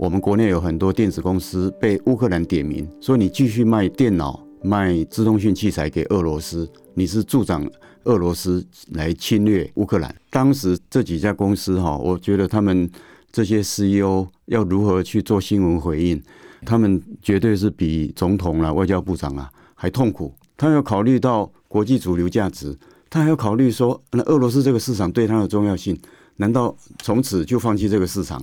我们国内有很多电子公司被乌克兰点名，说你继续卖电脑、卖自动讯器材给俄罗斯，你是助长俄罗斯来侵略乌克兰。当时这几家公司哈，我觉得他们这些 CEO 要如何去做新闻回应，他们绝对是比总统啊、外交部长啊还痛苦。他要考虑到国际主流价值，他还要考虑说，那俄罗斯这个市场对他的重要性，难道从此就放弃这个市场？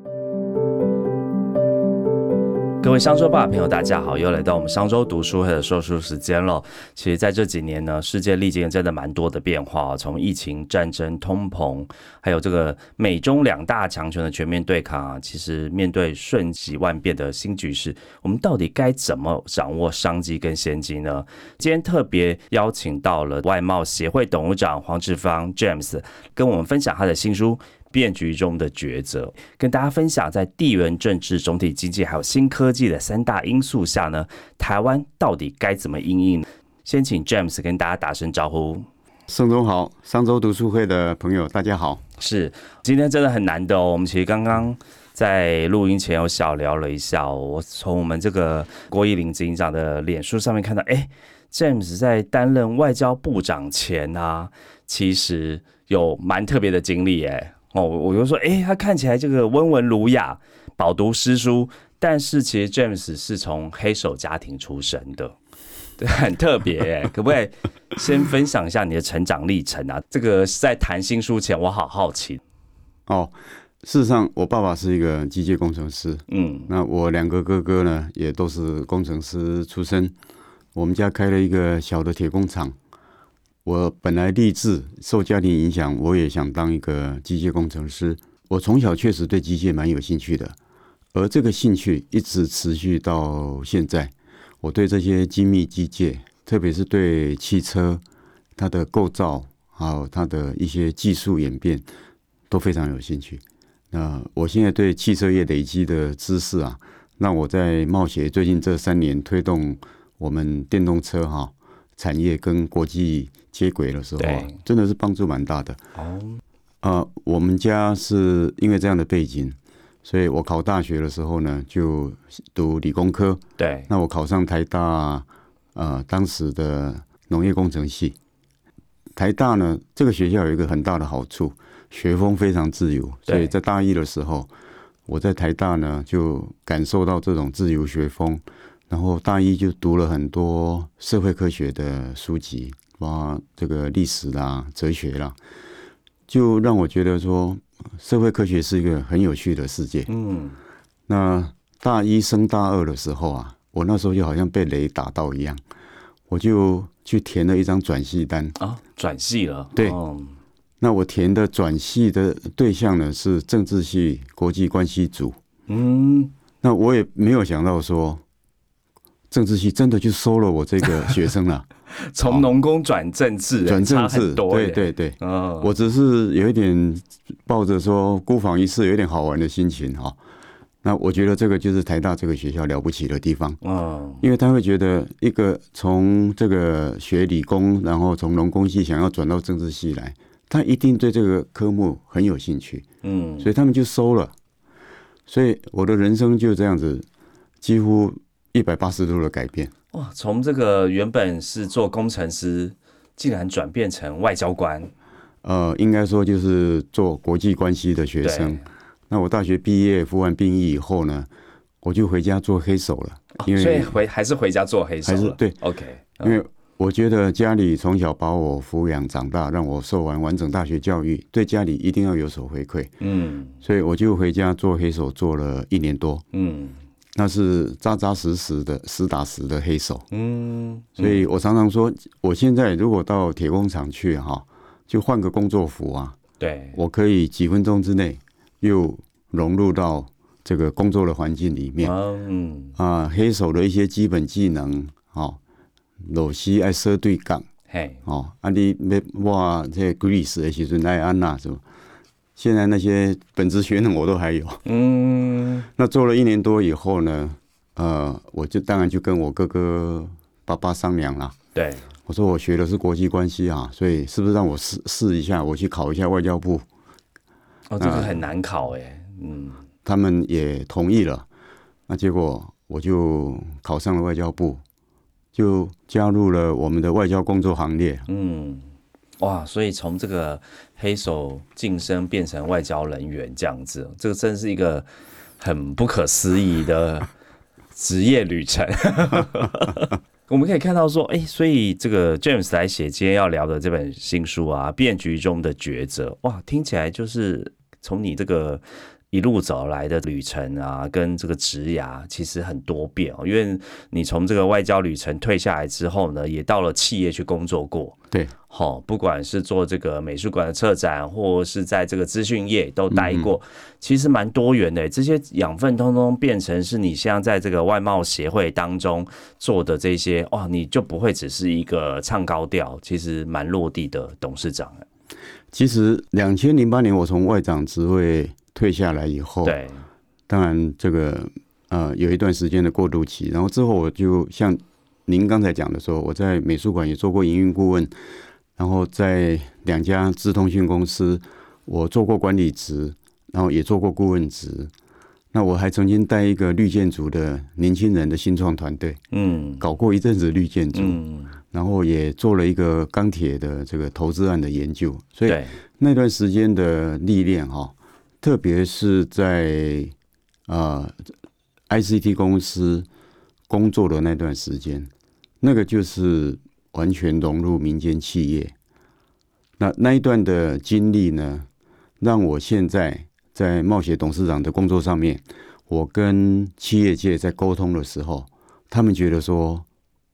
各位商周吧朋友，大家好，又来到我们商周读书会的说书时间了。其实，在这几年呢，世界历经真的蛮多的变化，从疫情、战争、通膨，还有这个美中两大强权的全面对抗啊，其实面对瞬息万变的新局势，我们到底该怎么掌握商机跟先机呢？今天特别邀请到了外贸协会董事长黄志芳 James，跟我们分享他的新书。变局中的抉择，跟大家分享，在地缘政治、总体经济还有新科技的三大因素下呢，台湾到底该怎么应应？先请 James 跟大家打声招呼。盛总好，商周读书会的朋友大家好。是，今天真的很难得哦。我们其实刚刚在录音前有小聊了一下，我从我们这个郭义林执行长的脸书上面看到，哎，James 在担任外交部长前啊，其实有蛮特别的经历，哎。哦，我就说，哎，他看起来这个温文儒雅，饱读诗书，但是其实 James 是从黑手家庭出身的，对，很特别哎，可不可以先分享一下你的成长历程啊？这个在谈新书前，我好好奇。哦，事实上，我爸爸是一个机械工程师，嗯，那我两个哥哥呢，也都是工程师出身，我们家开了一个小的铁工厂。我本来立志受家庭影响，我也想当一个机械工程师。我从小确实对机械蛮有兴趣的，而这个兴趣一直持续到现在。我对这些精密机械，特别是对汽车它的构造，还有它的一些技术演变，都非常有兴趣。那我现在对汽车业累积的知识啊，让我在冒险最近这三年推动我们电动车哈产业跟国际。接轨的时候啊，真的是帮助蛮大的。哦，呃，我们家是因为这样的背景，所以我考大学的时候呢，就读理工科。对，那我考上台大，呃，当时的农业工程系。台大呢，这个学校有一个很大的好处，学风非常自由。所以在大一的时候，我在台大呢，就感受到这种自由学风。然后大一就读了很多社会科学的书籍。哇，这个历史啦、哲学啦，就让我觉得说，社会科学是一个很有趣的世界。嗯，那大一升大二的时候啊，我那时候就好像被雷打到一样，我就去填了一张转系单啊，转系了。对，那我填的转系的对象呢是政治系国际关系组。嗯，那我也没有想到说，政治系真的就收了我这个学生了。从农工转政治，转政治，对对对，嗯，我只是有一点抱着说孤访一次，有点好玩的心情哈。那我觉得这个就是台大这个学校了不起的地方，嗯，因为他会觉得一个从这个学理工，然后从农工系想要转到政治系来，他一定对这个科目很有兴趣，嗯，所以他们就收了。所以我的人生就这样子，几乎一百八十度的改变。哇！从这个原本是做工程师，竟然转变成外交官。呃，应该说就是做国际关系的学生。那我大学毕业服完兵役以后呢，我就回家做黑手了。因为所以回还是回家做黑手。还是对，OK。因为我觉得家里从小把我抚养长大，让我受完完整大学教育，对家里一定要有所回馈。嗯。所以我就回家做黑手，做了一年多。嗯。那是扎扎实实的、实打实的黑手。嗯，所以我常常说，我现在如果到铁工厂去哈，就换个工作服啊，对，我可以几分钟之内又融入到这个工作的环境里面。嗯，啊，黑手的一些基本技能，哦，螺丝爱设对杠，嘿，哦，啊，你没哇，这 grease 的时阵爱安娜是吧？现在那些本职学能我都还有，嗯，那做了一年多以后呢，呃，我就当然就跟我哥哥爸爸商量了，对，我说我学的是国际关系啊，所以是不是让我试试一下，我去考一下外交部？哦，这个很难考哎，嗯，他们也同意了，那结果我就考上了外交部，就加入了我们的外交工作行列。嗯，哇，所以从这个黑手晋升变成外交人员这样子，这个真是一个很不可思议的职业旅程。我们可以看到说，哎，所以这个 James 来写今天要聊的这本新书啊，《变局中的抉择》，哇，听起来就是从你这个一路走来的旅程啊，跟这个职涯其实很多变哦，因为你从这个外交旅程退下来之后呢，也到了企业去工作过。对，好，不管是做这个美术馆的策展，或是在这个资讯业都待过，其实蛮多元的。这些养分通通变成是你现在在这个外贸协会当中做的这些，哇，你就不会只是一个唱高调，其实蛮落地的董事长。其实两千零八年我从外长职位退下来以后，对，当然这个呃有一段时间的过渡期，然后之后我就像。您刚才讲的说，我在美术馆也做过营运顾问，然后在两家资通讯公司，我做过管理职，然后也做过顾问职。那我还曾经带一个绿建筑的年轻人的新创团队，嗯，搞过一阵子绿建筑，嗯，然后也做了一个钢铁的这个投资案的研究。所以那段时间的历练哈，特别是在啊 ICT 公司工作的那段时间。那个就是完全融入民间企业，那那一段的经历呢，让我现在在冒险董事长的工作上面，我跟企业界在沟通的时候，他们觉得说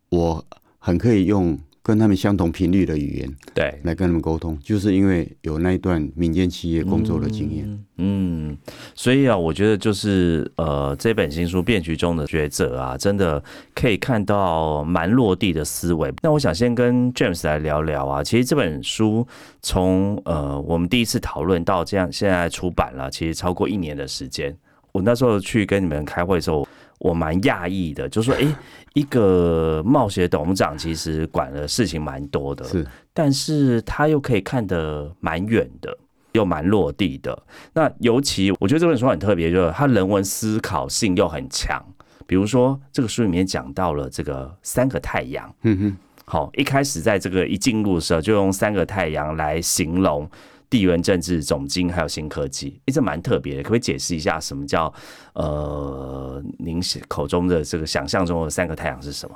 我很可以用。跟他们相同频率的语言，对，来跟他们沟通，就是因为有那一段民间企业工作的经验。嗯，所以啊，我觉得就是呃，这本新书《变局中的抉择》啊，真的可以看到蛮落地的思维。那我想先跟 James 来聊聊啊，其实这本书从呃我们第一次讨论到这样现在出版了，其实超过一年的时间。我那时候去跟你们开会的时候。我蛮讶异的，就说，哎，一个冒险董事长其实管的事情蛮多的，是，但是他又可以看得蛮远的，又蛮落地的。那尤其我觉得这本书很特别，就是他人文思考性又很强。比如说，这个书里面讲到了这个三个太阳，嗯哼，好，一开始在这个一进入的时候，就用三个太阳来形容。地缘政治总经还有新科技，哎，这蛮特别的，可不可以解释一下什么叫呃，您口中的这个想象中的三个太阳是什么？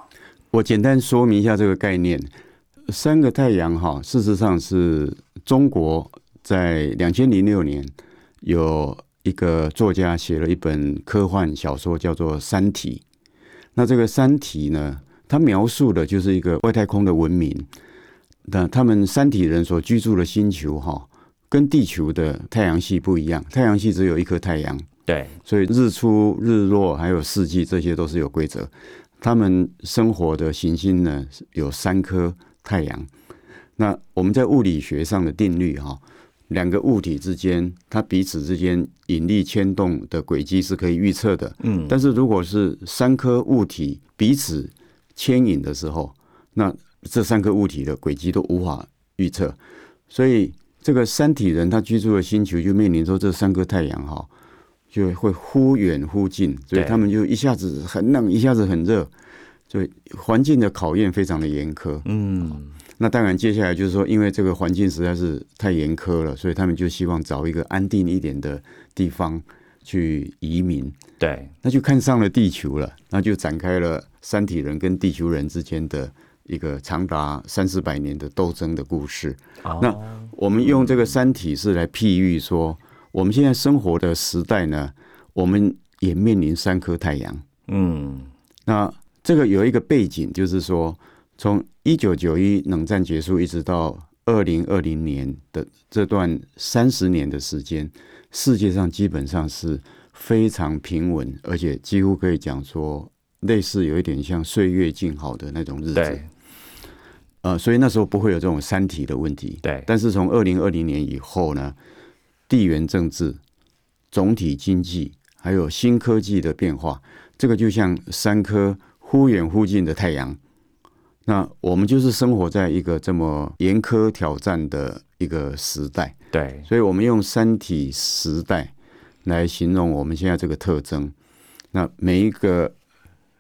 我简单说明一下这个概念。三个太阳哈，事实上是中国在两千零六年有一个作家写了一本科幻小说，叫做《三体》。那这个《三体》呢，它描述的就是一个外太空的文明。那他们三体人所居住的星球哈。跟地球的太阳系不一样，太阳系只有一颗太阳，对，所以日出日落还有四季这些都是有规则。他们生活的行星呢有三颗太阳。那我们在物理学上的定律哈，两个物体之间它彼此之间引力牵动的轨迹是可以预测的。嗯，但是如果是三颗物体彼此牵引的时候，那这三颗物体的轨迹都无法预测，所以。这个三体人他居住的星球就面临说这三个太阳哈，就会忽远忽近，所以他们就一下子很冷，一下子很热，所以环境的考验非常的严苛。嗯，那当然接下来就是说，因为这个环境实在是太严苛了，所以他们就希望找一个安定一点的地方去移民。对，那就看上了地球了，那就展开了三体人跟地球人之间的。一个长达三四百年的斗争的故事。那我们用这个三体是来譬喻说，我们现在生活的时代呢，我们也面临三颗太阳。嗯，那这个有一个背景，就是说，从一九九一冷战结束一直到二零二零年的这段三十年的时间，世界上基本上是非常平稳，而且几乎可以讲说。类似有一点像岁月静好的那种日子，呃，所以那时候不会有这种三体的问题。对，但是从二零二零年以后呢，地缘政治、总体经济还有新科技的变化，这个就像三颗忽远忽近的太阳，那我们就是生活在一个这么严苛挑战的一个时代，对，所以我们用三体时代来形容我们现在这个特征。那每一个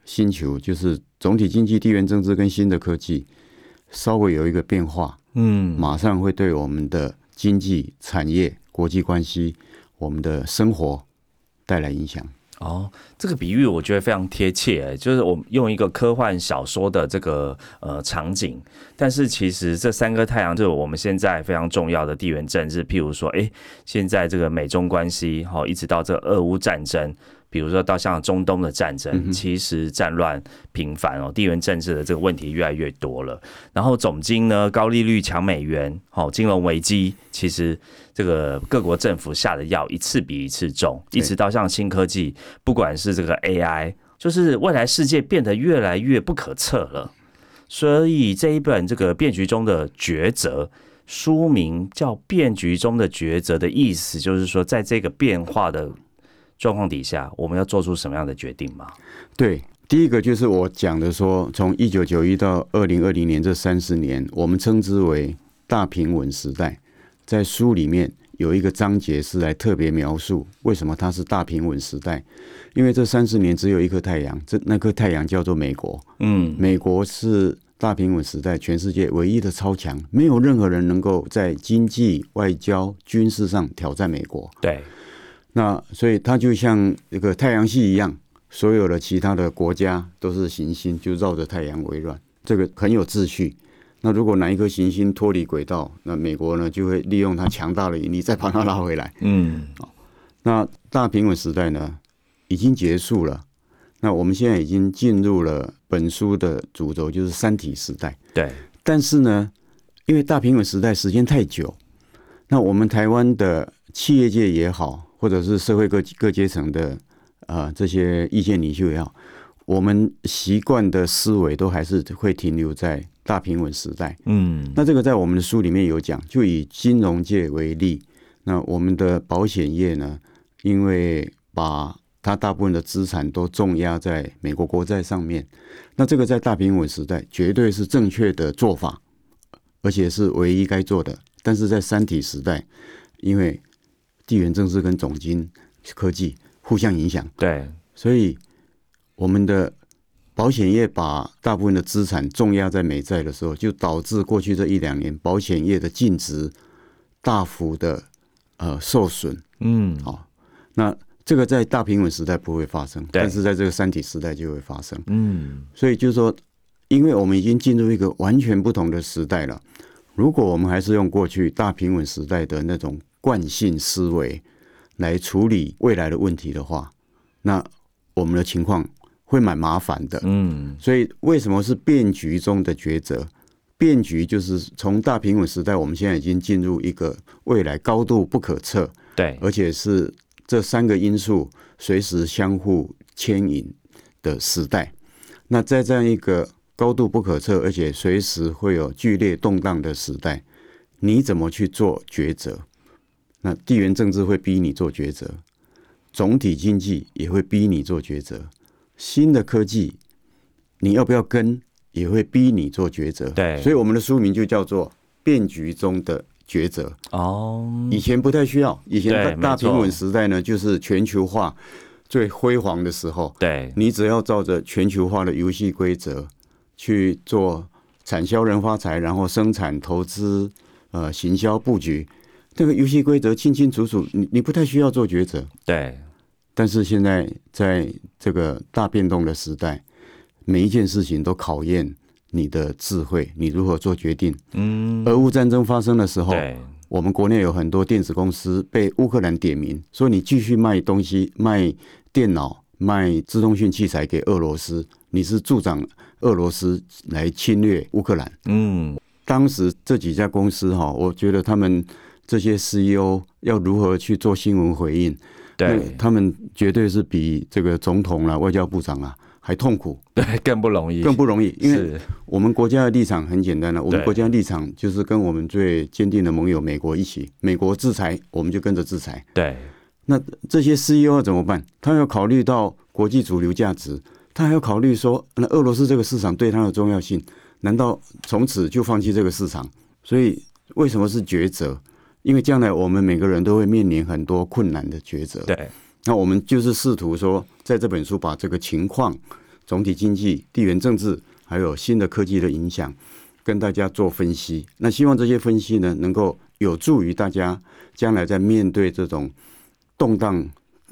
星球，就是总体经济、地缘政治跟新的科技，稍微有一个变化，嗯，马上会对我们的经济、产业、国际关系、我们的生活带来影响。哦，这个比喻我觉得非常贴切，就是我们用一个科幻小说的这个呃场景，但是其实这三个太阳就是我们现在非常重要的地缘政治，譬如说，哎，现在这个美中关系，哦，一直到这俄乌战争。比如说到像中东的战争，其实战乱频繁哦，地缘政治的这个问题越来越多了。然后总金呢，高利率抢美元，好，金融危机，其实这个各国政府下的药一次比一次重，一直到像新科技，不管是这个 AI，就是未来世界变得越来越不可测了。所以这一本这个变局中的抉择，书名叫《变局中的抉择》的意思，就是说在这个变化的。状况底下，我们要做出什么样的决定吗？对，第一个就是我讲的，说从一九九一到二零二零年这三十年，我们称之为大平稳时代。在书里面有一个章节是来特别描述为什么它是大平稳时代，因为这三十年只有一颗太阳，这那颗太阳叫做美国。嗯，美国是大平稳时代全世界唯一的超强，没有任何人能够在经济、外交、军事上挑战美国。对。那所以它就像一个太阳系一样，所有的其他的国家都是行星，就绕着太阳围转，这个很有秩序。那如果哪一颗行星脱离轨道，那美国呢就会利用它强大的引力再把它拉回来。嗯，那大平稳时代呢已经结束了，那我们现在已经进入了本书的主轴，就是三体时代。对，但是呢，因为大平稳时代时间太久，那我们台湾的企业界也好。或者是社会各各阶层的啊这些意见领袖也好，我们习惯的思维都还是会停留在大平稳时代。嗯，那这个在我们的书里面有讲，就以金融界为例，那我们的保险业呢，因为把它大部分的资产都重压在美国国债上面，那这个在大平稳时代绝对是正确的做法，而且是唯一该做的。但是在三体时代，因为地缘政治跟总经科技互相影响，对，所以我们的保险业把大部分的资产重压在美债的时候，就导致过去这一两年保险业的净值大幅的呃受损。嗯，好，那这个在大平稳时代不会发生，但是在这个三体时代就会发生。嗯，所以就是说，因为我们已经进入一个完全不同的时代了，如果我们还是用过去大平稳时代的那种。惯性思维来处理未来的问题的话，那我们的情况会蛮麻烦的。嗯，所以为什么是变局中的抉择？变局就是从大平稳时代，我们现在已经进入一个未来高度不可测，对，而且是这三个因素随时相互牵引的时代。那在这样一个高度不可测，而且随时会有剧烈动荡的时代，你怎么去做抉择？那地缘政治会逼你做抉择，总体经济也会逼你做抉择，新的科技你要不要跟，也会逼你做抉择。对，所以我们的书名就叫做《变局中的抉择》。哦，以前不太需要，以前大平稳时代呢，就是全球化最辉煌的时候。对，你只要照着全球化的游戏规则去做产销人发财，然后生产、投资、呃，行销布局。这个游戏规则清清楚楚，你你不太需要做抉择。对，但是现在在这个大变动的时代，每一件事情都考验你的智慧，你如何做决定。嗯，俄乌战争发生的时候，我们国内有很多电子公司被乌克兰点名，说你继续卖东西、卖电脑、卖自动训器材给俄罗斯，你是助长俄罗斯来侵略乌克兰。嗯，当时这几家公司哈，我觉得他们。这些 CEO 要如何去做新闻回应？对，他们绝对是比这个总统啊、外交部长啊还痛苦，对，更不容易，更不容易。因为我们国家的立场很简单了，我们国家立场就是跟我们最坚定的盟友美国一起，美国制裁，我们就跟着制裁。对，那这些 CEO 要怎么办？他要考虑到国际主流价值，他还要考虑说，那俄罗斯这个市场对他的重要性。难道从此就放弃这个市场？所以为什么是抉择？因为将来我们每个人都会面临很多困难的抉择。对，那我们就是试图说，在这本书把这个情况、总体经济、地缘政治，还有新的科技的影响，跟大家做分析。那希望这些分析呢，能够有助于大家将来在面对这种动荡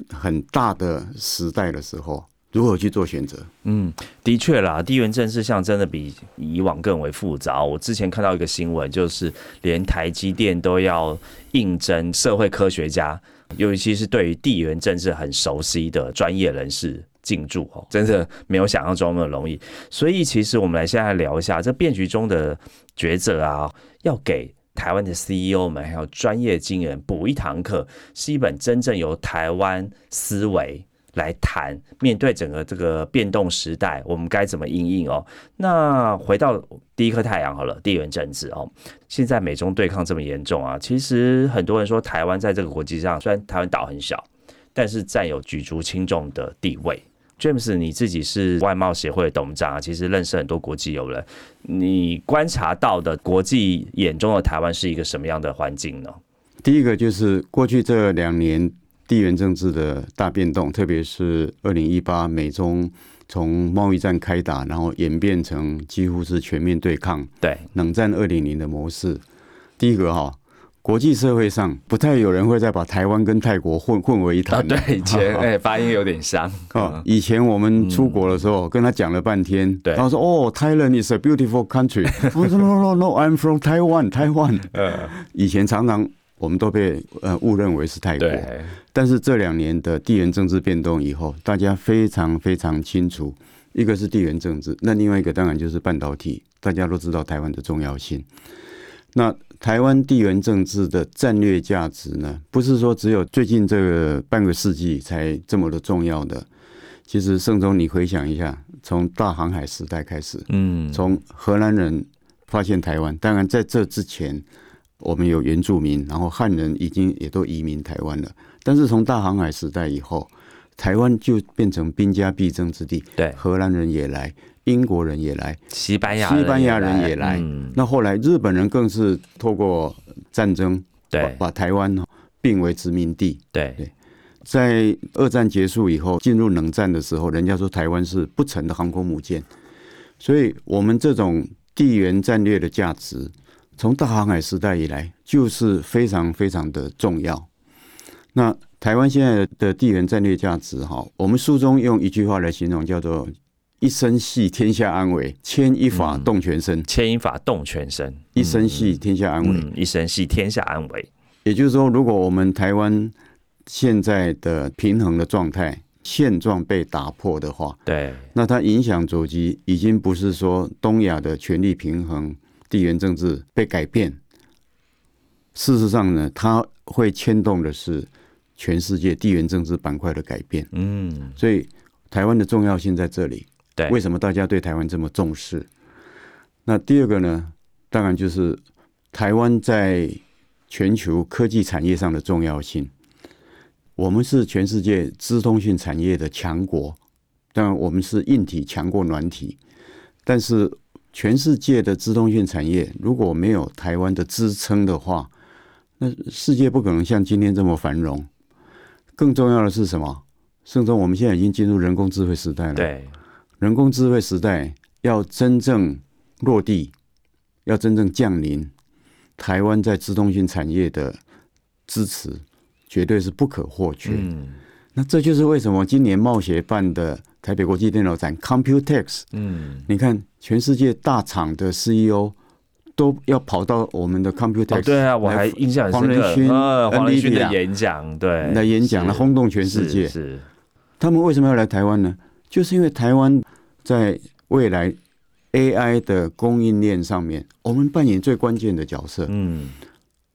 很大的时代的时候。如何去做选择？嗯，的确啦，地缘政治像真的比以往更为复杂。我之前看到一个新闻，就是连台积电都要应征社会科学家，尤其是对于地缘政治很熟悉的专业人士进驻哦，真的没有想象中那么容易。所以，其实我们来现在聊一下这变局中的抉择啊，要给台湾的 CEO 们还有专业经人补一堂课，是一本真正由台湾思维。来谈面对整个这个变动时代，我们该怎么应应哦？那回到第一颗太阳好了，地缘政治哦。现在美中对抗这么严重啊，其实很多人说台湾在这个国际上，虽然台湾岛很小，但是占有举足轻重的地位。James，你自己是外贸协会的董事长啊，其实认识很多国际友人，你观察到的国际眼中的台湾是一个什么样的环境呢？第一个就是过去这两年。地缘政治的大变动，特别是二零一八美中从贸易战开打，然后演变成几乎是全面对抗，对冷战二点零的模式。第一个哈，国际社会上不太有人会再把台湾跟泰国混混为一谈。对，以前哎发音有点像啊。以前我们出国的时候，跟他讲了半天，对，他说哦，Thailand is a beautiful country。我说 No no no，I'm from Taiwan，Taiwan。呃，以前常常。我们都被呃误认为是泰国，但是这两年的地缘政治变动以后，大家非常非常清楚，一个是地缘政治，那另外一个当然就是半导体。大家都知道台湾的重要性。那台湾地缘政治的战略价值呢，不是说只有最近这个半个世纪才这么的重要的。其实盛忠，你回想一下，从大航海时代开始，嗯，从荷兰人发现台湾，当然在这之前。我们有原住民，然后汉人已经也都移民台湾了。但是从大航海时代以后，台湾就变成兵家必争之地。对，荷兰人也来，英国人也来，西班牙西班牙人也来。那后来日本人更是透过战争，对，把台湾并为殖民地。对对，在二战结束以后，进入冷战的时候，人家说台湾是不成的航空母舰。所以，我们这种地缘战略的价值。从大航海时代以来，就是非常非常的重要。那台湾现在的地缘战略价值，哈，我们书中用一句话来形容，叫做“一生系天下安危，牵一发动全身”。牵一发动全身，一生系天下安危，一生系天下安危。也就是说，如果我们台湾现在的平衡的状态现状被打破的话，对，那它影响主机已经不是说东亚的权力平衡。地缘政治被改变，事实上呢，它会牵动的是全世界地缘政治板块的改变。嗯，所以台湾的重要性在这里。对，为什么大家对台湾这么重视？那第二个呢，当然就是台湾在全球科技产业上的重要性。我们是全世界资通讯产业的强国，当然我们是硬体强过软体，但是。全世界的资通讯产业如果没有台湾的支撑的话，那世界不可能像今天这么繁荣。更重要的是什么？甚至我们现在已经进入人工智慧时代了。对，人工智慧时代要真正落地，要真正降临，台湾在资通讯产业的支持绝对是不可或缺。嗯，那这就是为什么今年贸协办的。台北国际电脑展，Computex，嗯，你看全世界大厂的 CEO 都要跑到我们的 Computex，对啊，我还印象很深刻，黄仁勋的演讲，对，来演讲，来轰动全世界。是，他们为什么要来台湾呢？就是因为台湾在未来 AI 的供应链上面，我们扮演最关键的角色。嗯，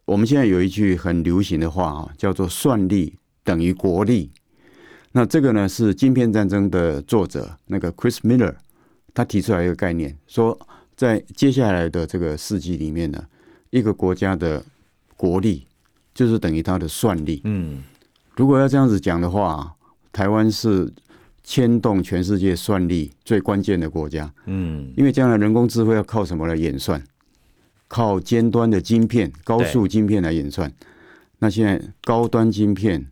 我们现在有一句很流行的话啊，叫做“算力等于国力”。那这个呢是《晶片战争》的作者那个 Chris Miller，他提出来一个概念，说在接下来的这个世纪里面呢，一个国家的国力就是等于它的算力。嗯，如果要这样子讲的话，台湾是牵动全世界算力最关键的国家。嗯，因为将来人工智慧要靠什么来演算？靠尖端的晶片、高速晶片来演算。那现在高端晶片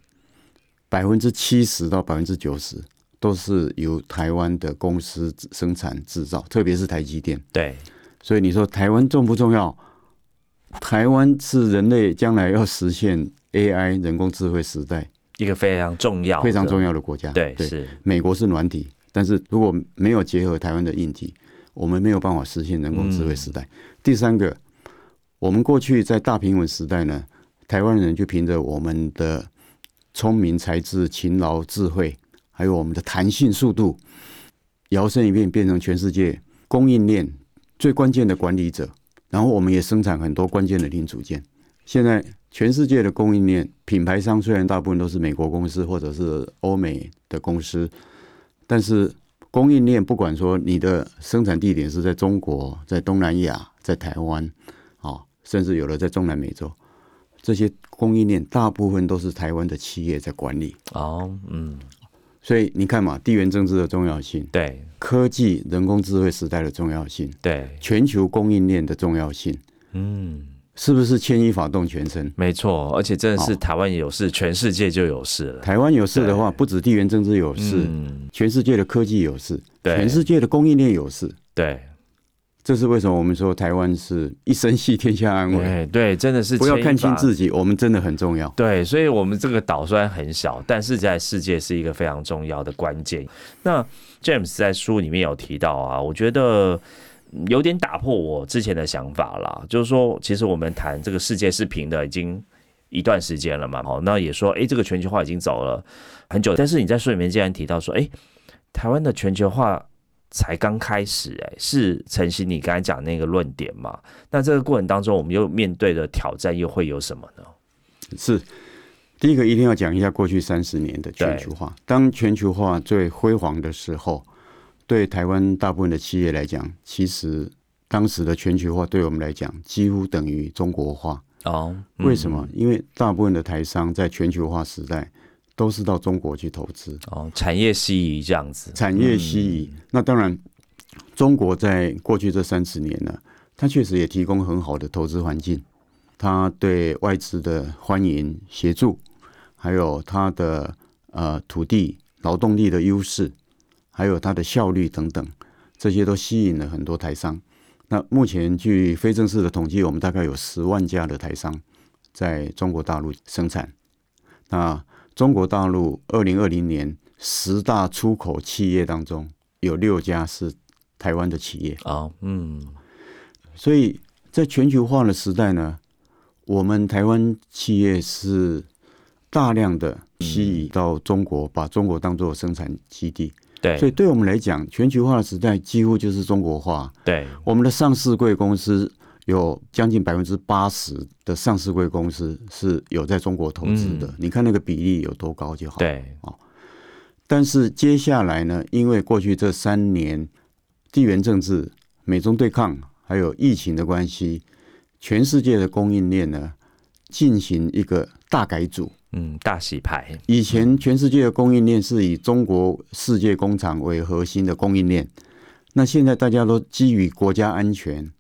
百分之七十到百分之九十都是由台湾的公司生产制造，特别是台积电。对，所以你说台湾重不重要？台湾是人类将来要实现 AI 人工智慧时代一个非常重要、非常重要的国家。对，是美国是软体，但是如果没有结合台湾的硬体，我们没有办法实现人工智慧时代。第三个，我们过去在大平稳时代呢，台湾人就凭着我们的聪明才智、勤劳智慧，还有我们的弹性速度，摇身一变变成全世界供应链最关键的管理者。然后我们也生产很多关键的零组件。现在全世界的供应链品牌商虽然大部分都是美国公司或者是欧美的公司，但是供应链不管说你的生产地点是在中国、在东南亚、在台湾，啊，甚至有的在中南美洲，这些供应链大部分都是台湾的企业在管理。哦，嗯。所以你看嘛，地缘政治的重要性，对科技、人工智慧时代的重要性，对全球供应链的重要性，嗯，是不是牵一发动全身？没错，而且真的是台湾有事，全世界就有事了。台湾有事的话，不止地缘政治有事，全世界的科技有事，全世界的供应链有事，对。这是为什么我们说台湾是一生系天下安稳？对，真的是不要看清自己，我们真的很重要。对，所以，我们这个岛虽然很小，但是在世界是一个非常重要的关键。那 James 在书里面有提到啊，我觉得有点打破我之前的想法啦，就是说，其实我们谈这个世界是平的已经一段时间了嘛，好，那也说，哎，这个全球化已经走了很久，但是你在书里面竟然提到说，哎，台湾的全球化。才刚开始，哎，是晨曦你刚才讲那个论点嘛？那这个过程当中，我们又面对的挑战又会有什么呢？是第一个，一定要讲一下过去三十年的全球化。当全球化最辉煌的时候，对台湾大部分的企业来讲，其实当时的全球化对我们来讲几乎等于中国化。哦，为什么？因为大部分的台商在全球化时代。都是到中国去投资哦，产业西移这样子，产业西移。那当然，中国在过去这三十年呢，它确实也提供很好的投资环境，它对外资的欢迎协助，还有它的呃土地、劳动力的优势，还有它的效率等等，这些都吸引了很多台商。那目前据非正式的统计，我们大概有十万家的台商在中国大陆生产。那中国大陆二零二零年十大出口企业当中，有六家是台湾的企业。啊，嗯，所以在全球化的时代呢，我们台湾企业是大量的吸引到中国，把中国当做生产基地，对，所以对我们来讲，全球化的时代几乎就是中国化，对，我们的上市贵公司。有将近百分之八十的上市贵公司是有在中国投资的，你看那个比例有多高就好。对哦，但是接下来呢，因为过去这三年地缘政治、美中对抗，还有疫情的关系，全世界的供应链呢进行一个大改组，嗯，大洗牌。以前全世界的供应链是以中国世界工厂为核心的供应链，那现在大家都基于国家安全。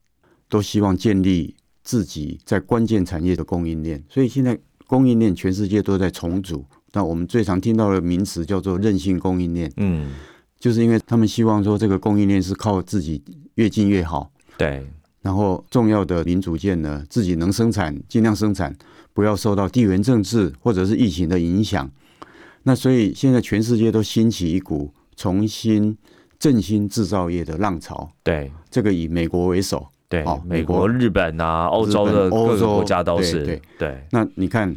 都希望建立自己在关键产业的供应链，所以现在供应链全世界都在重组。那我们最常听到的名词叫做韧性供应链，嗯，就是因为他们希望说这个供应链是靠自己越近越好，对。然后重要的零组件呢，自己能生产尽量生产，不要受到地缘政治或者是疫情的影响。那所以现在全世界都兴起一股重新振兴制造业的浪潮，对。这个以美国为首。对，美国、日本啊，欧洲的各个国家都是。对对。那你看，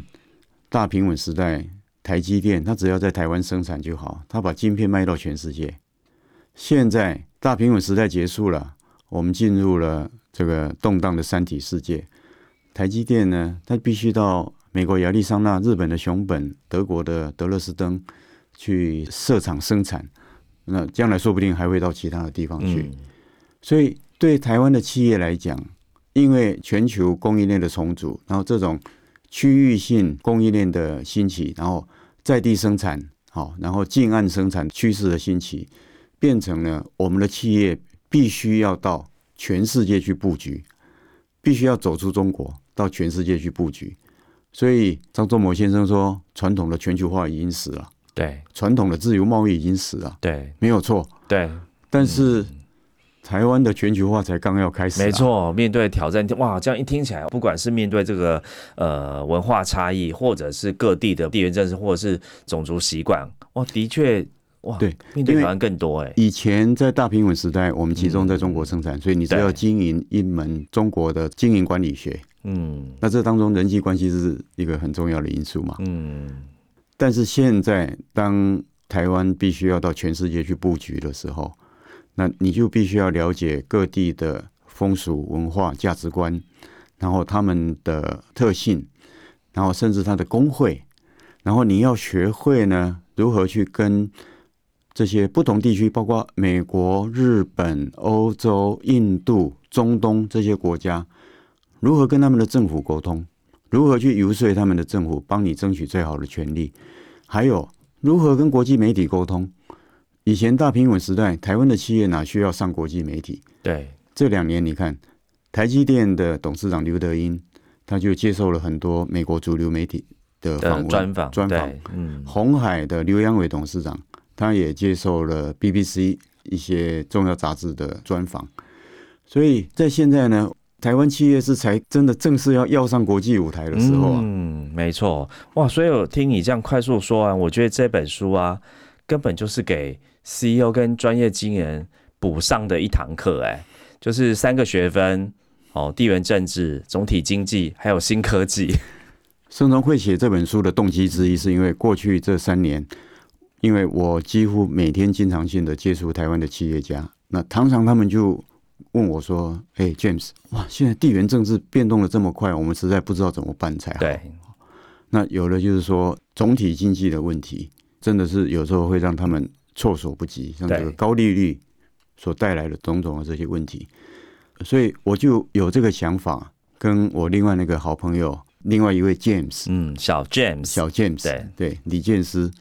大平稳时代，台积电它只要在台湾生产就好，它把晶片卖到全世界。现在大平稳时代结束了，我们进入了这个动荡的三体世界。台积电呢，它必须到美国亚利桑那、日本的熊本、德国的德勒斯登去设厂生产。那将来说不定还会到其他的地方去，所以。对台湾的企业来讲，因为全球供应链的重组，然后这种区域性供应链的兴起，然后在地生产，好，然后近岸生产趋势的兴起，变成了我们的企业必须要到全世界去布局，必须要走出中国，到全世界去布局。所以张忠谋先生说，传统的全球化已经死了，对，传统的自由贸易已经死了，对，没有错，对，但是。台湾的全球化才刚要开始，没错。面对挑战，哇，这样一听起来，不管是面对这个呃文化差异，或者是各地的地缘政治，或者是种族习惯，哇，的确，哇，对，面对挑战更多哎。以前在大平稳时代，我们集中在中国生产，所以你只要经营一门中国的经营管理学，嗯，那这当中人际关系是一个很重要的因素嘛，嗯。但是现在，当台湾必须要到全世界去布局的时候。那你就必须要了解各地的风俗文化价值观，然后他们的特性，然后甚至他的工会，然后你要学会呢如何去跟这些不同地区，包括美国、日本、欧洲、印度、中东这些国家，如何跟他们的政府沟通，如何去游说他们的政府帮你争取最好的权利，还有如何跟国际媒体沟通。以前大平稳时代，台湾的企业哪需要上国际媒体？对，这两年你看，台积电的董事长刘德英，他就接受了很多美国主流媒体的访问专访。专访，嗯，红海的刘阳伟董事长，他也接受了 BBC 一些重要杂志的专访。所以在现在呢，台湾企业是才真的正式要要上国际舞台的时候啊。嗯，没错，哇！所以我听你这样快速说完，我觉得这本书啊，根本就是给。CEO 跟专业经理人补上的一堂课，哎，就是三个学分哦，地缘政治、总体经济，还有新科技。盛荣会写这本书的动机之一，是因为过去这三年，因为我几乎每天经常性的接触台湾的企业家，那常常他们就问我说：“哎，James，哇，现在地缘政治变动的这么快，我们实在不知道怎么办才好。”对。那有的就是说总体经济的问题，真的是有时候会让他们。措手不及，像这个高利率所带来的种种的这些问题，所以我就有这个想法，跟我另外那个好朋友，另外一位 James，嗯，小 James，小 James，对对，李建师，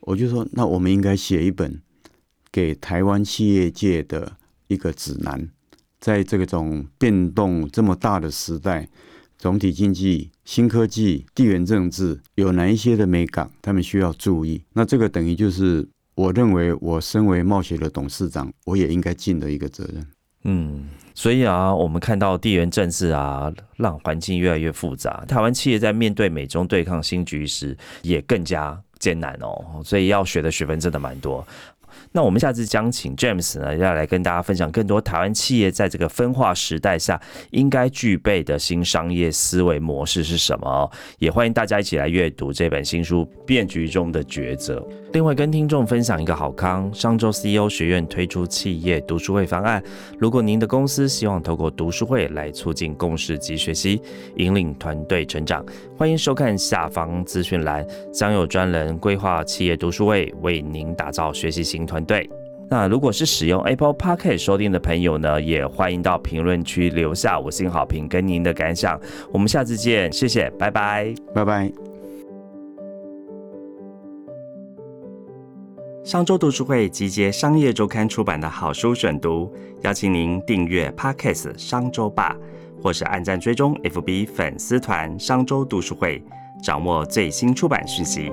我就说，那我们应该写一本给台湾企业界的一个指南，在这种变动这么大的时代，总体经济、新科技、地缘政治有哪一些的美感，他们需要注意。那这个等于就是。我认为，我身为冒险的董事长，我也应该尽的一个责任。嗯，所以啊，我们看到地缘政治啊，让环境越来越复杂。台湾企业在面对美中对抗新局时，也更加艰难哦。所以要学的学分真的蛮多。那我们下次将请 James 呢，要来跟大家分享更多台湾企业在这个分化时代下应该具备的新商业思维模式是什么？也欢迎大家一起来阅读这本新书《变局中的抉择》。另外，跟听众分享一个好康：上周 CEO 学院推出企业读书会方案。如果您的公司希望透过读书会来促进共识及学习，引领团队成长，欢迎收看下方资讯栏，将有专人规划企业读书会，为您打造学习型团。团队，那如果是使用 Apple Podcast 收听的朋友呢，也欢迎到评论区留下五星好评跟您的感想。我们下次见，谢谢，拜拜，拜拜。商周读书会集结商业周刊出版的好书选读，邀请您订阅 Podcast 商周吧，或是按赞追踪 FB 粉丝团商周读书会，掌握最新出版讯息。